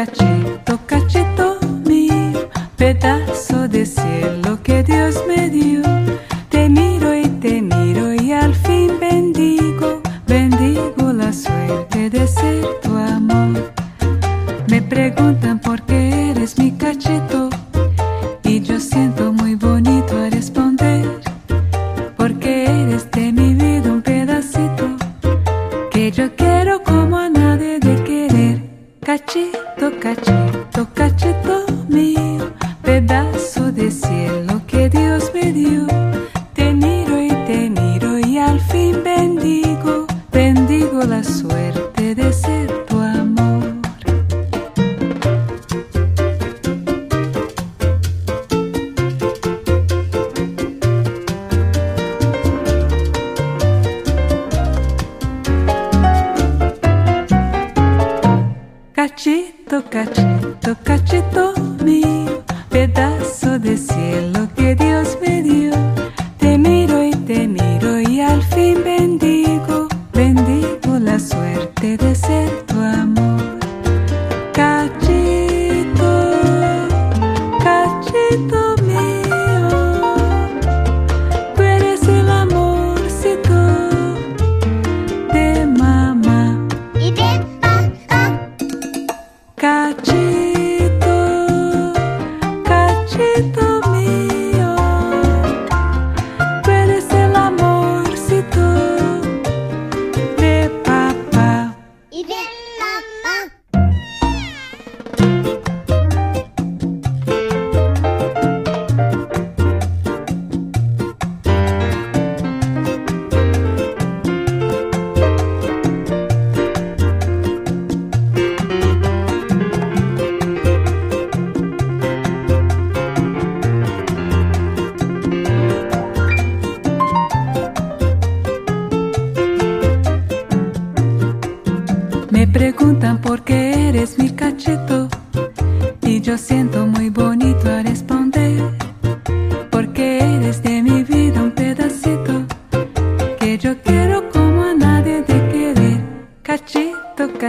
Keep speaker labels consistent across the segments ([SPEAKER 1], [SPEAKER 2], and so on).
[SPEAKER 1] aplicativo.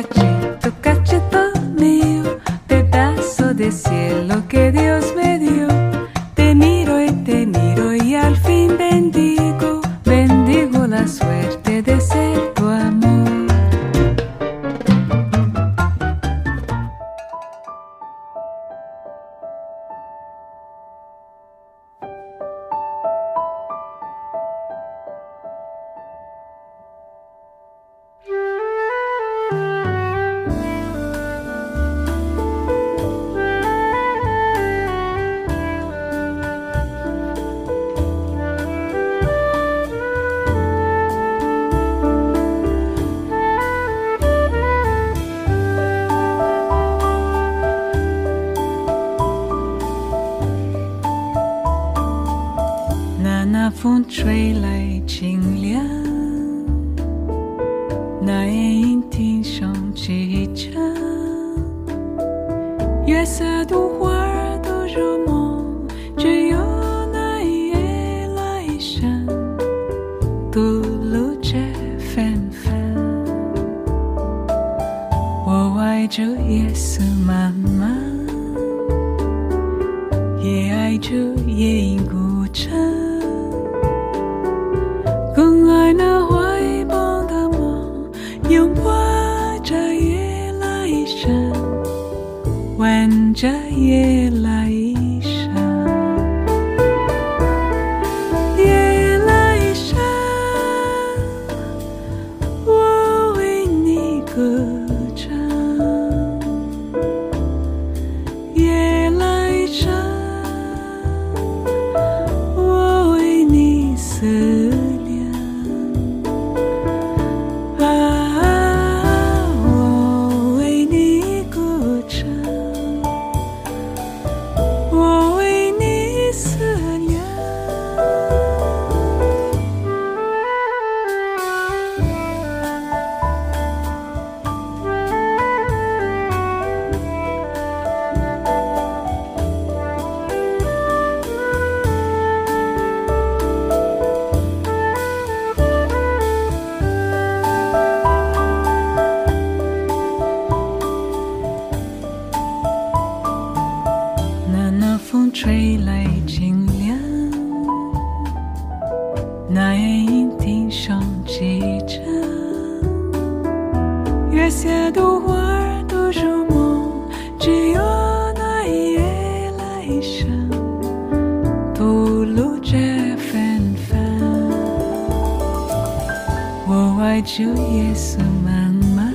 [SPEAKER 1] aqui. 风吹来清凉，那夜莺啼声几声，月下独花独入梦，只有那一夜来生，吐露这芬芳。我爱这夜色茫茫，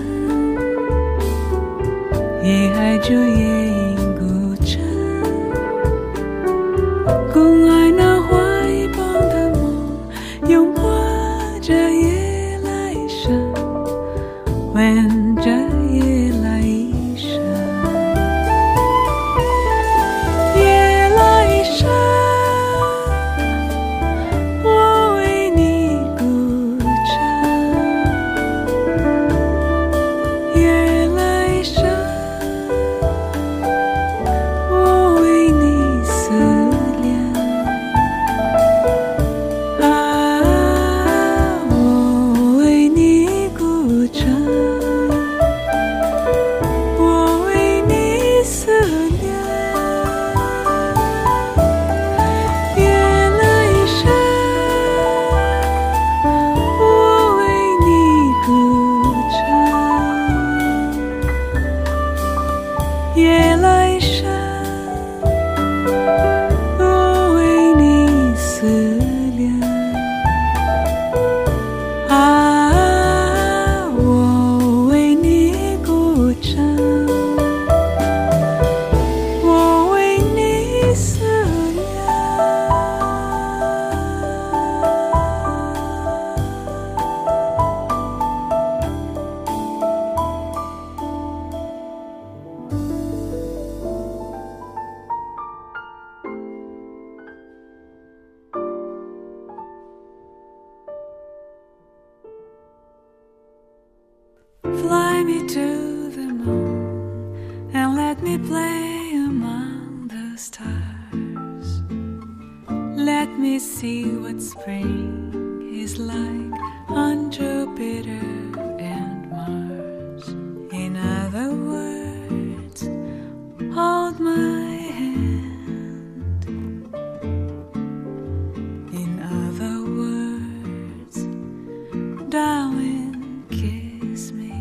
[SPEAKER 1] 也爱这夜。Darling, kiss me.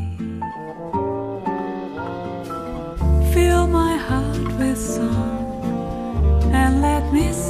[SPEAKER 1] Fill my heart with song and let me.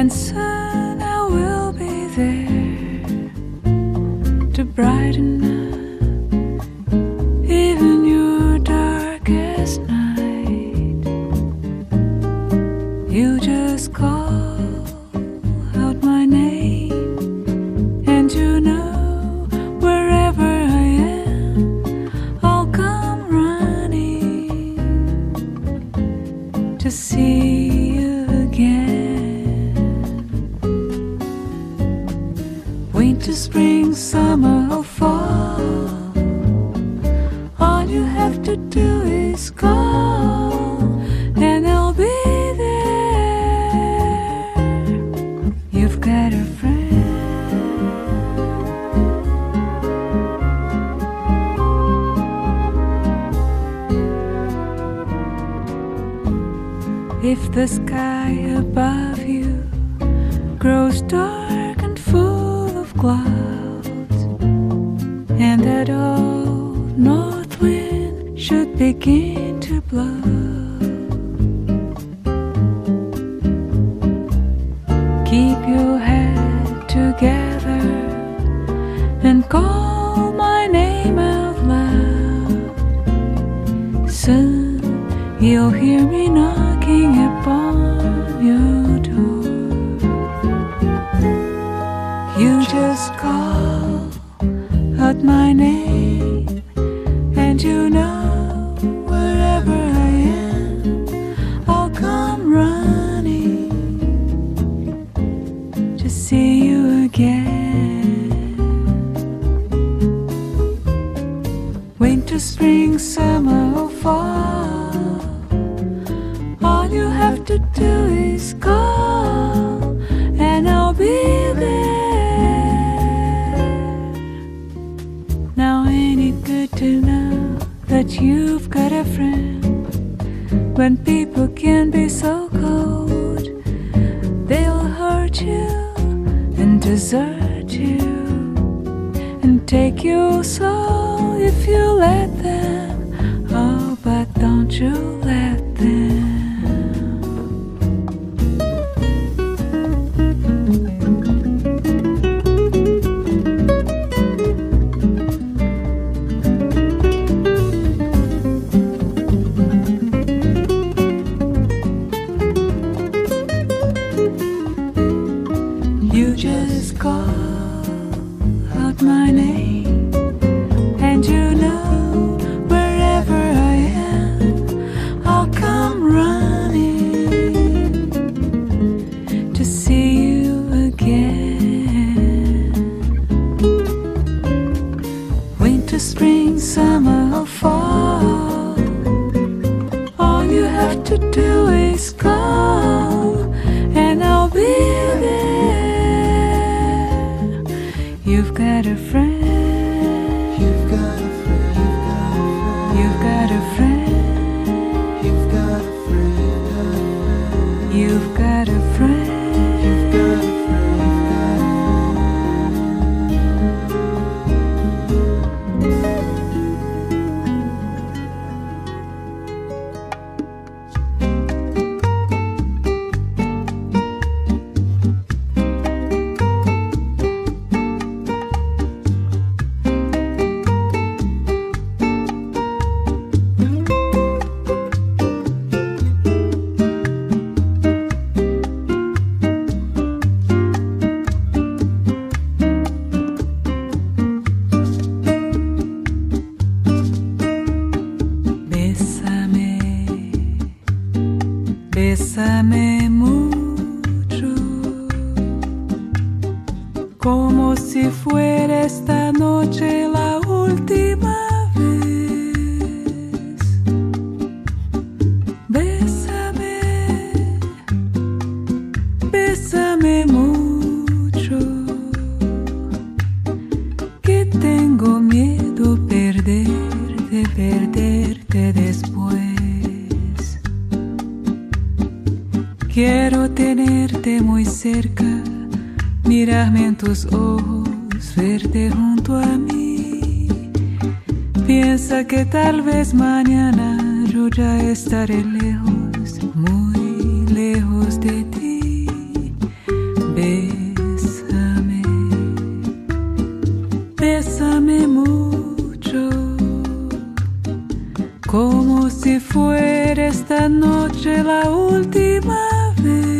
[SPEAKER 1] answer estaré lejos, muy lejos de ti. Bésame, bésame mucho, como si fuera esta noche la última vez.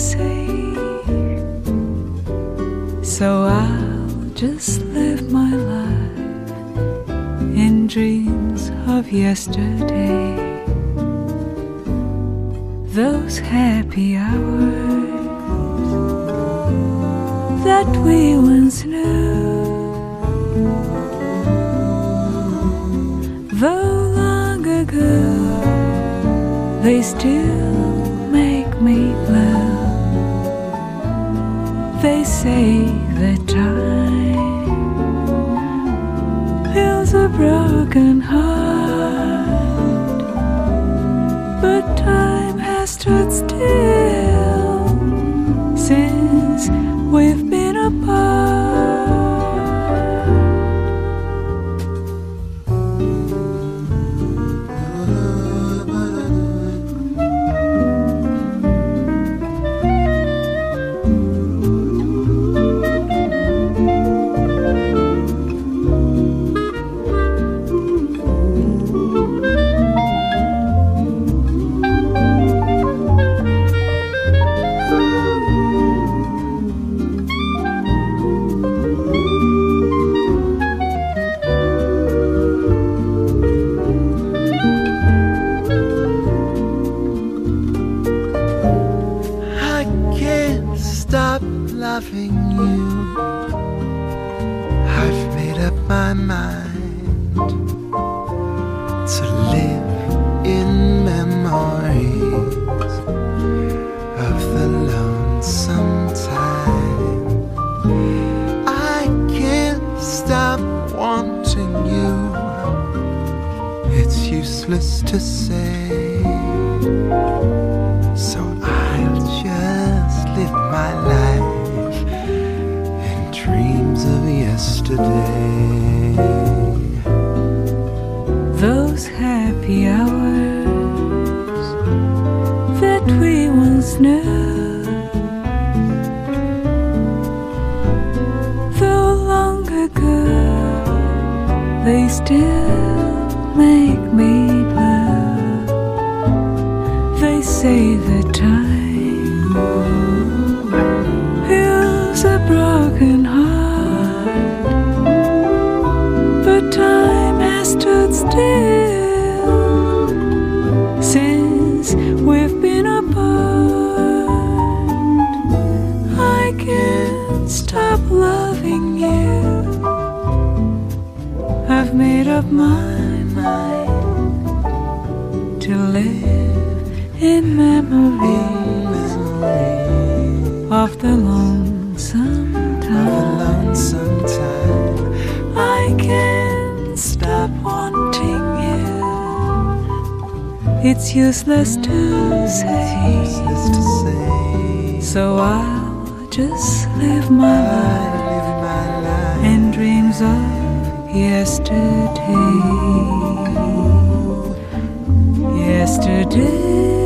[SPEAKER 1] say. So I'll just live my life in dreams of yesterday. Those happy hours that we once knew. Though long ago, they still make me they say that time heals a broken heart. Sometimes
[SPEAKER 2] I can't stop wanting you. It's useless to say. So I'll just live my life And dreams of yesterday.
[SPEAKER 1] Yesterday.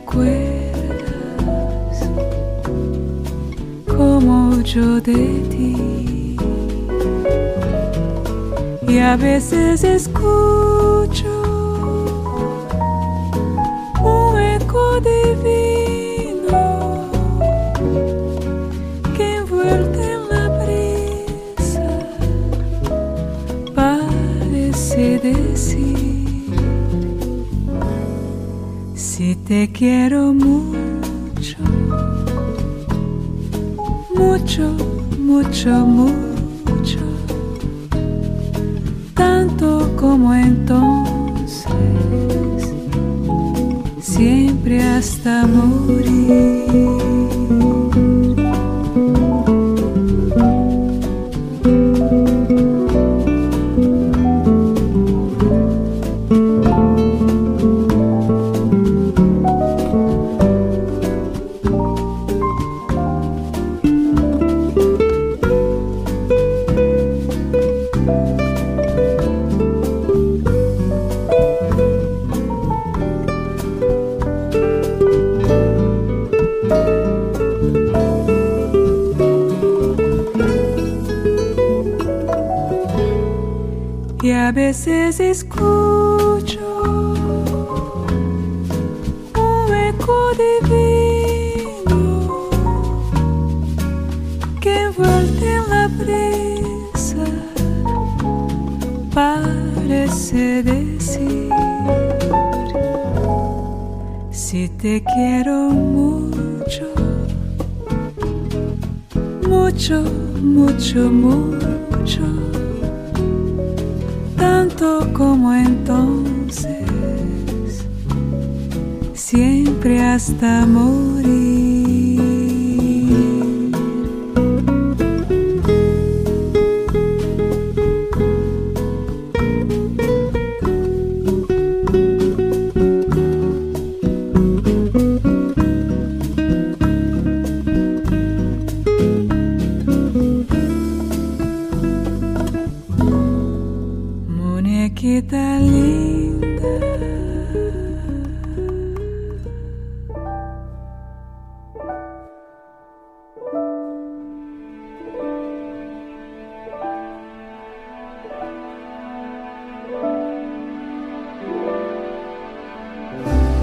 [SPEAKER 1] acuerdas como yo de ti? Y a veces escucho un eco divino. Te quiero mucho, mucho, mucho, mucho, tanto como entonces, siempre hasta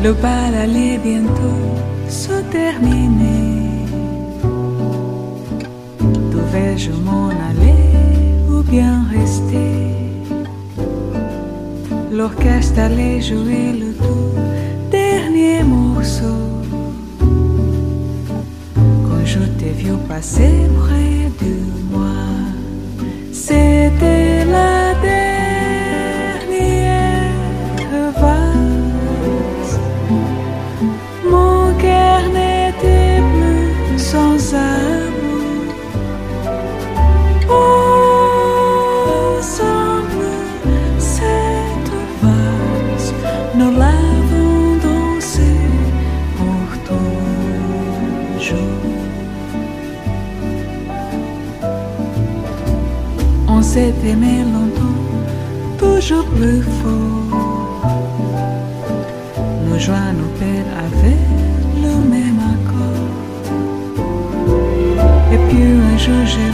[SPEAKER 1] Le bal allait bientôt se terminer. Devais-je m'en aller ou bien rester? L'orchestre allait jouer le tout dernier morceau. Quand je t'ai vu passer près de moi, c'était aimer longtemps, toujours plus fort. Nos joies nous perdent avec le même accord. Et puis un jour je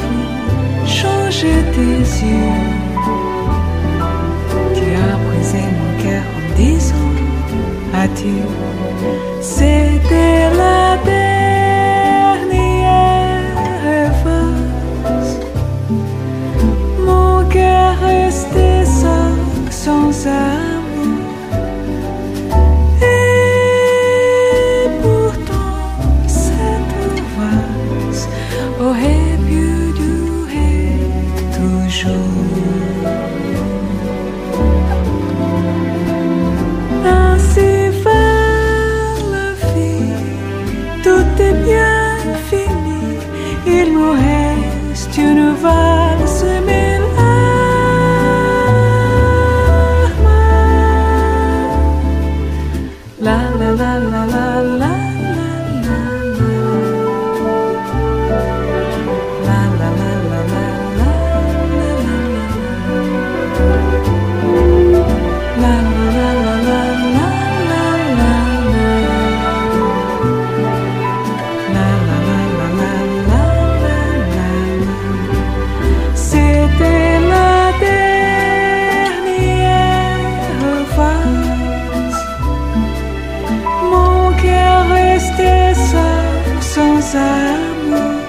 [SPEAKER 1] giá muôn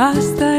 [SPEAKER 1] Asta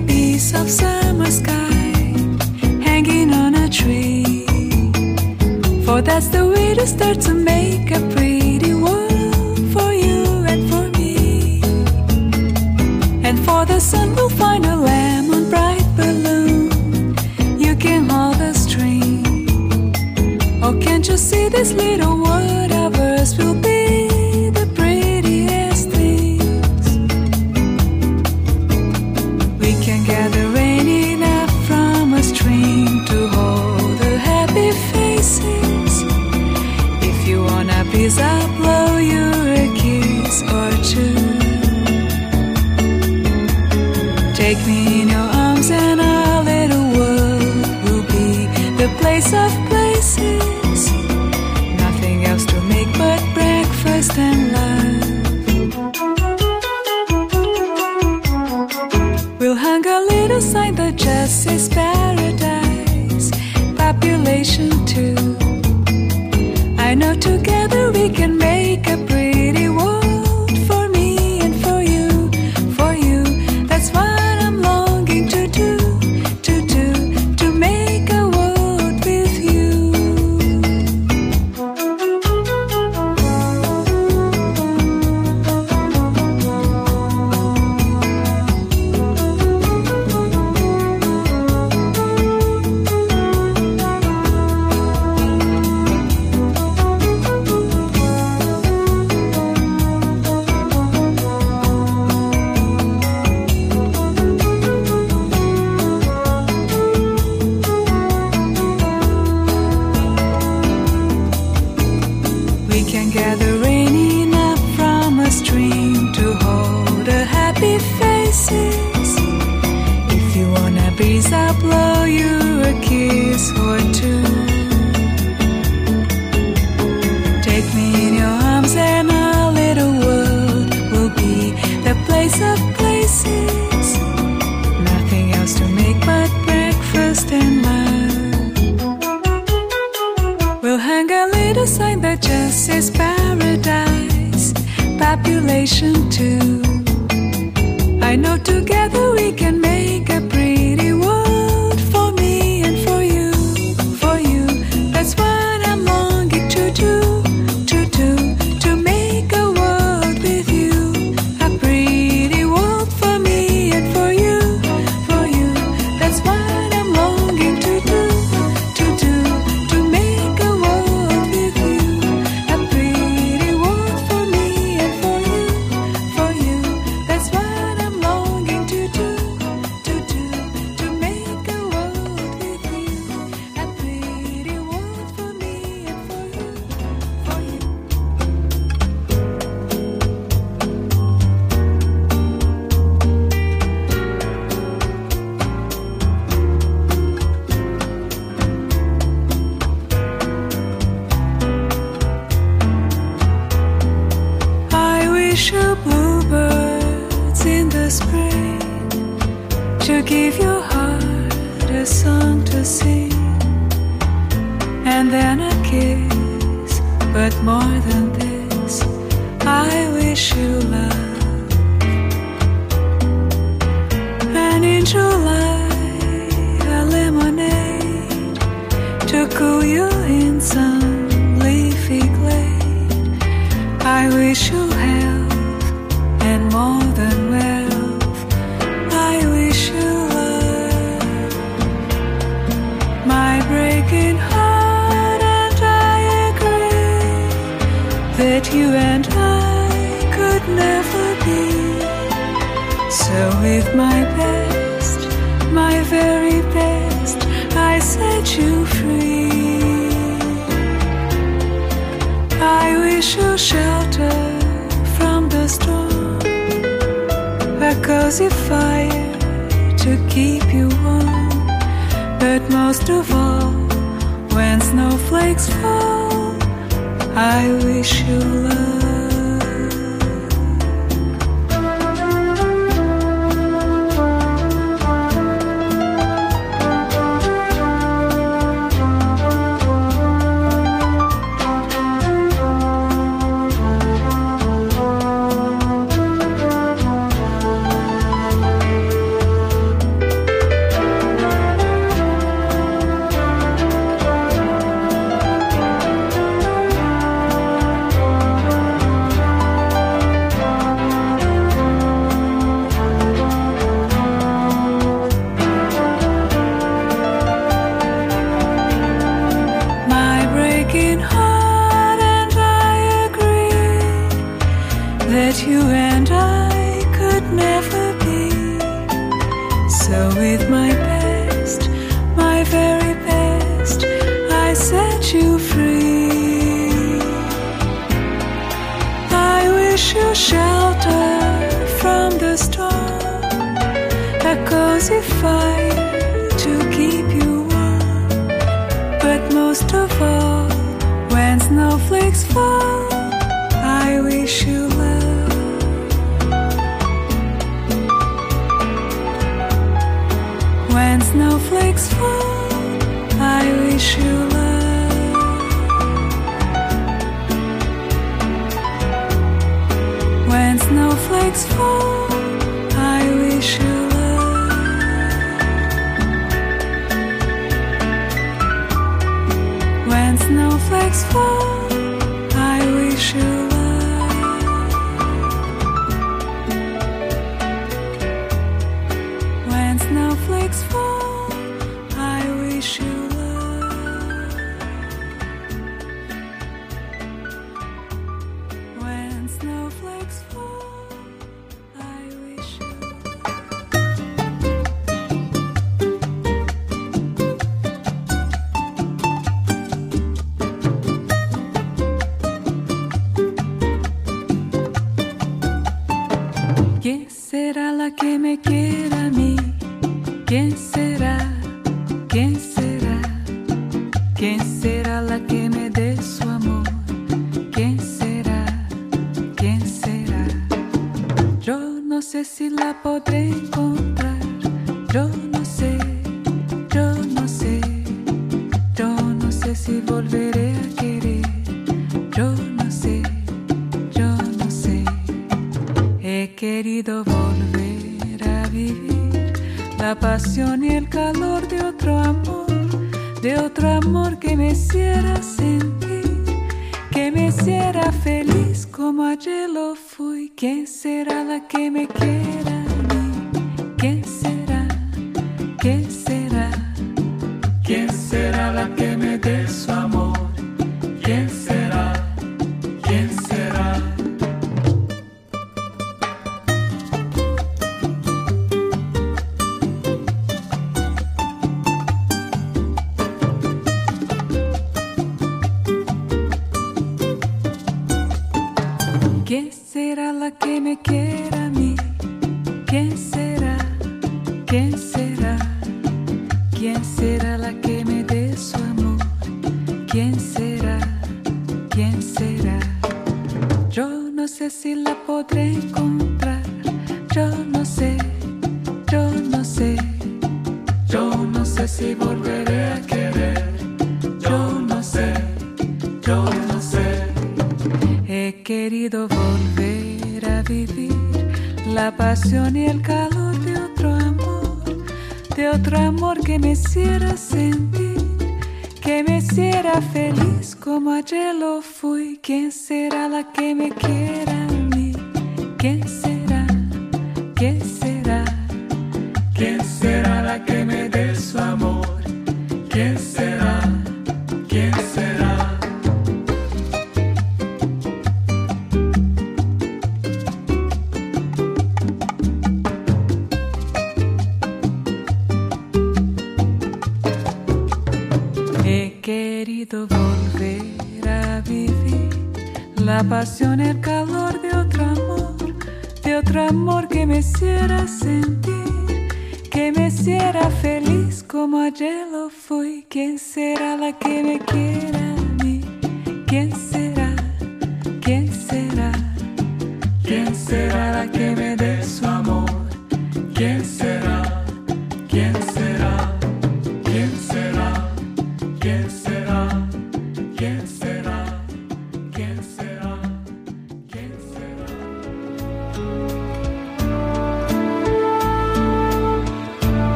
[SPEAKER 1] a piece of summer sky hanging on a tree. For that's the way to start to make a pretty world for you and for me. And for the sun, we'll find a lemon bright balloon. You can hold the string. Oh, can't you see this little world?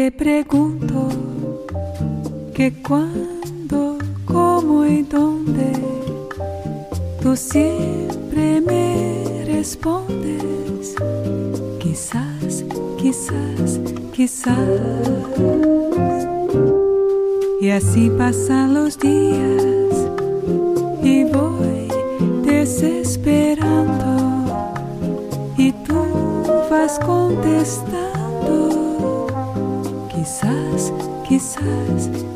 [SPEAKER 1] Te pregunto que cuándo, cómo y dónde, tú siempre me respondes. Quizás, quizás, quizás. Y así pasan los días y voy desesperando y tú vas contestando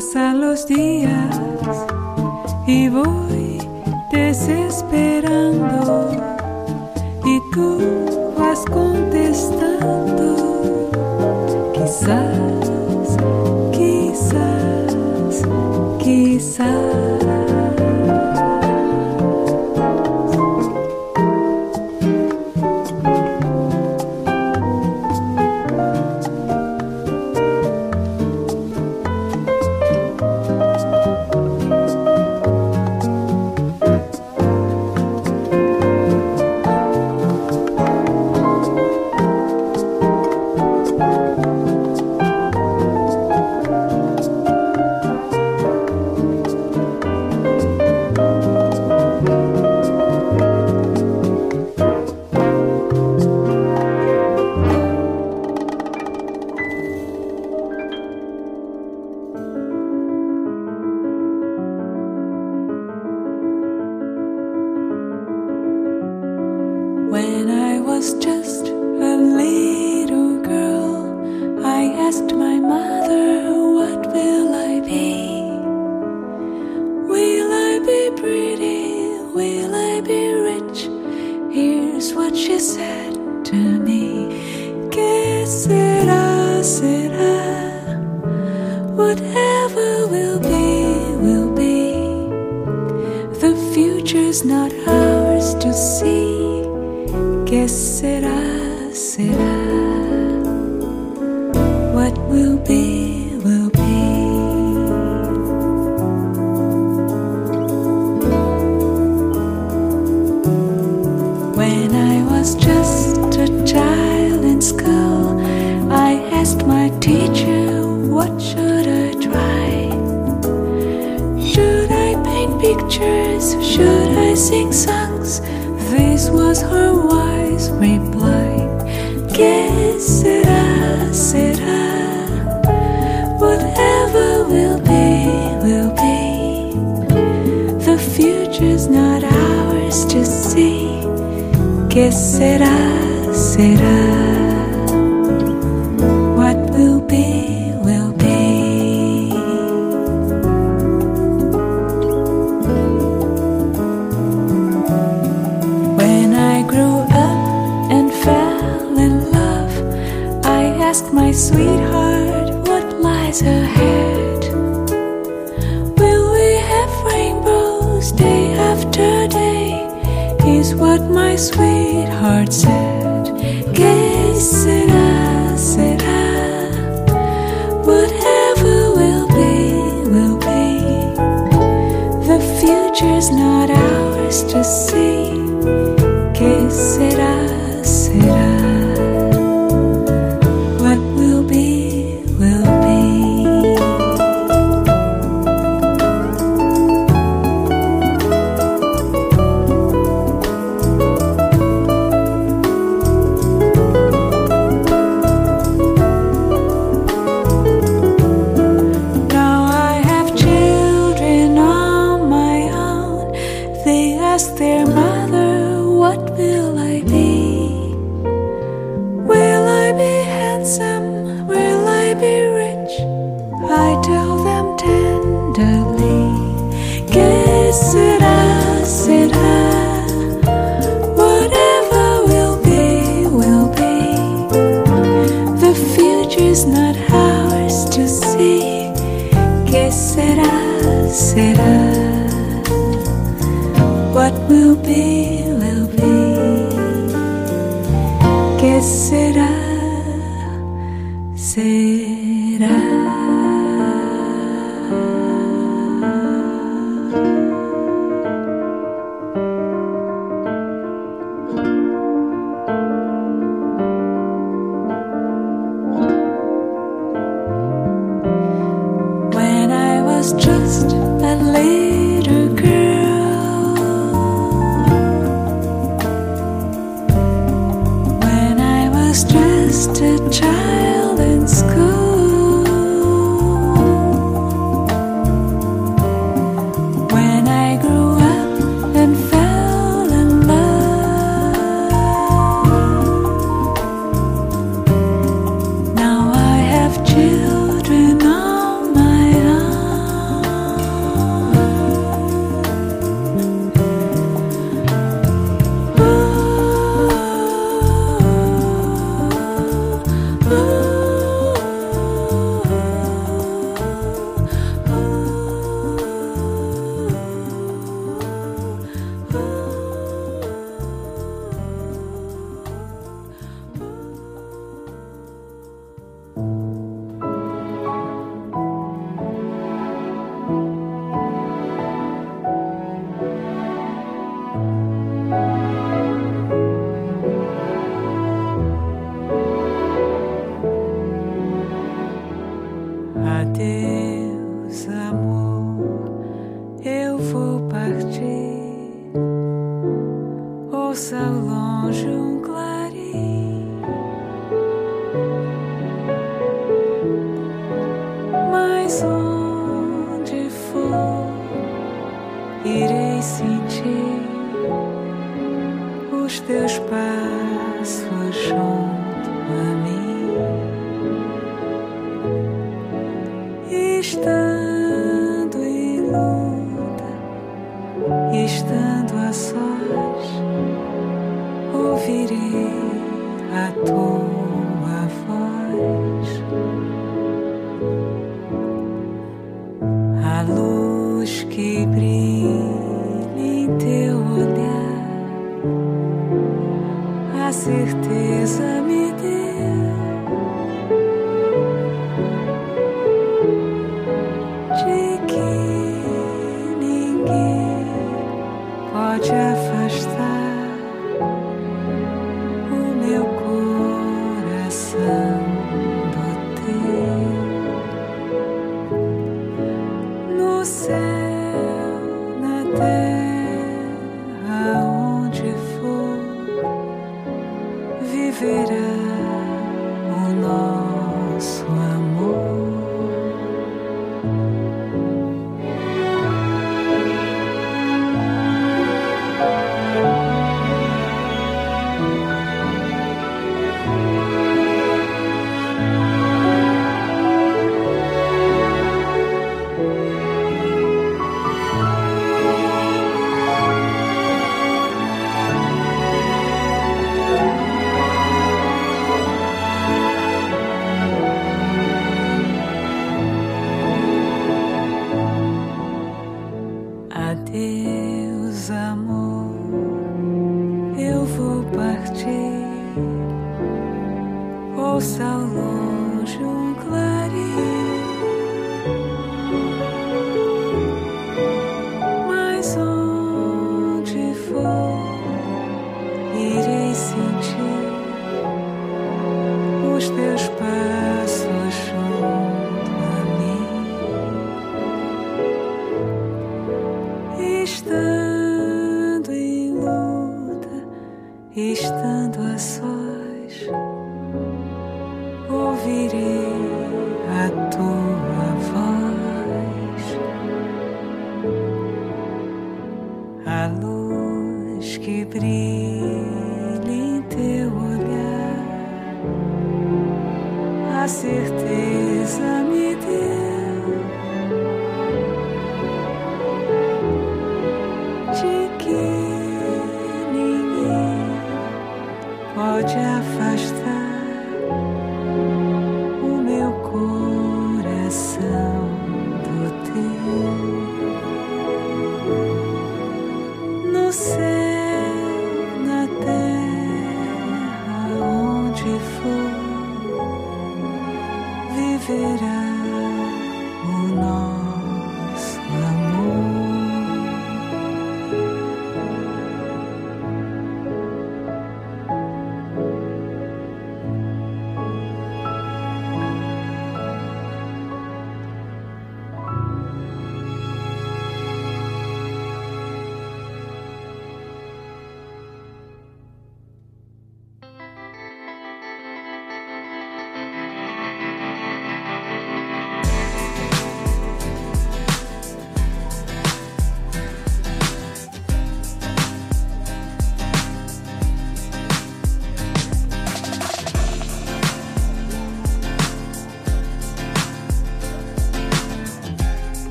[SPEAKER 1] Pasan los días y voy
[SPEAKER 3] desesperado.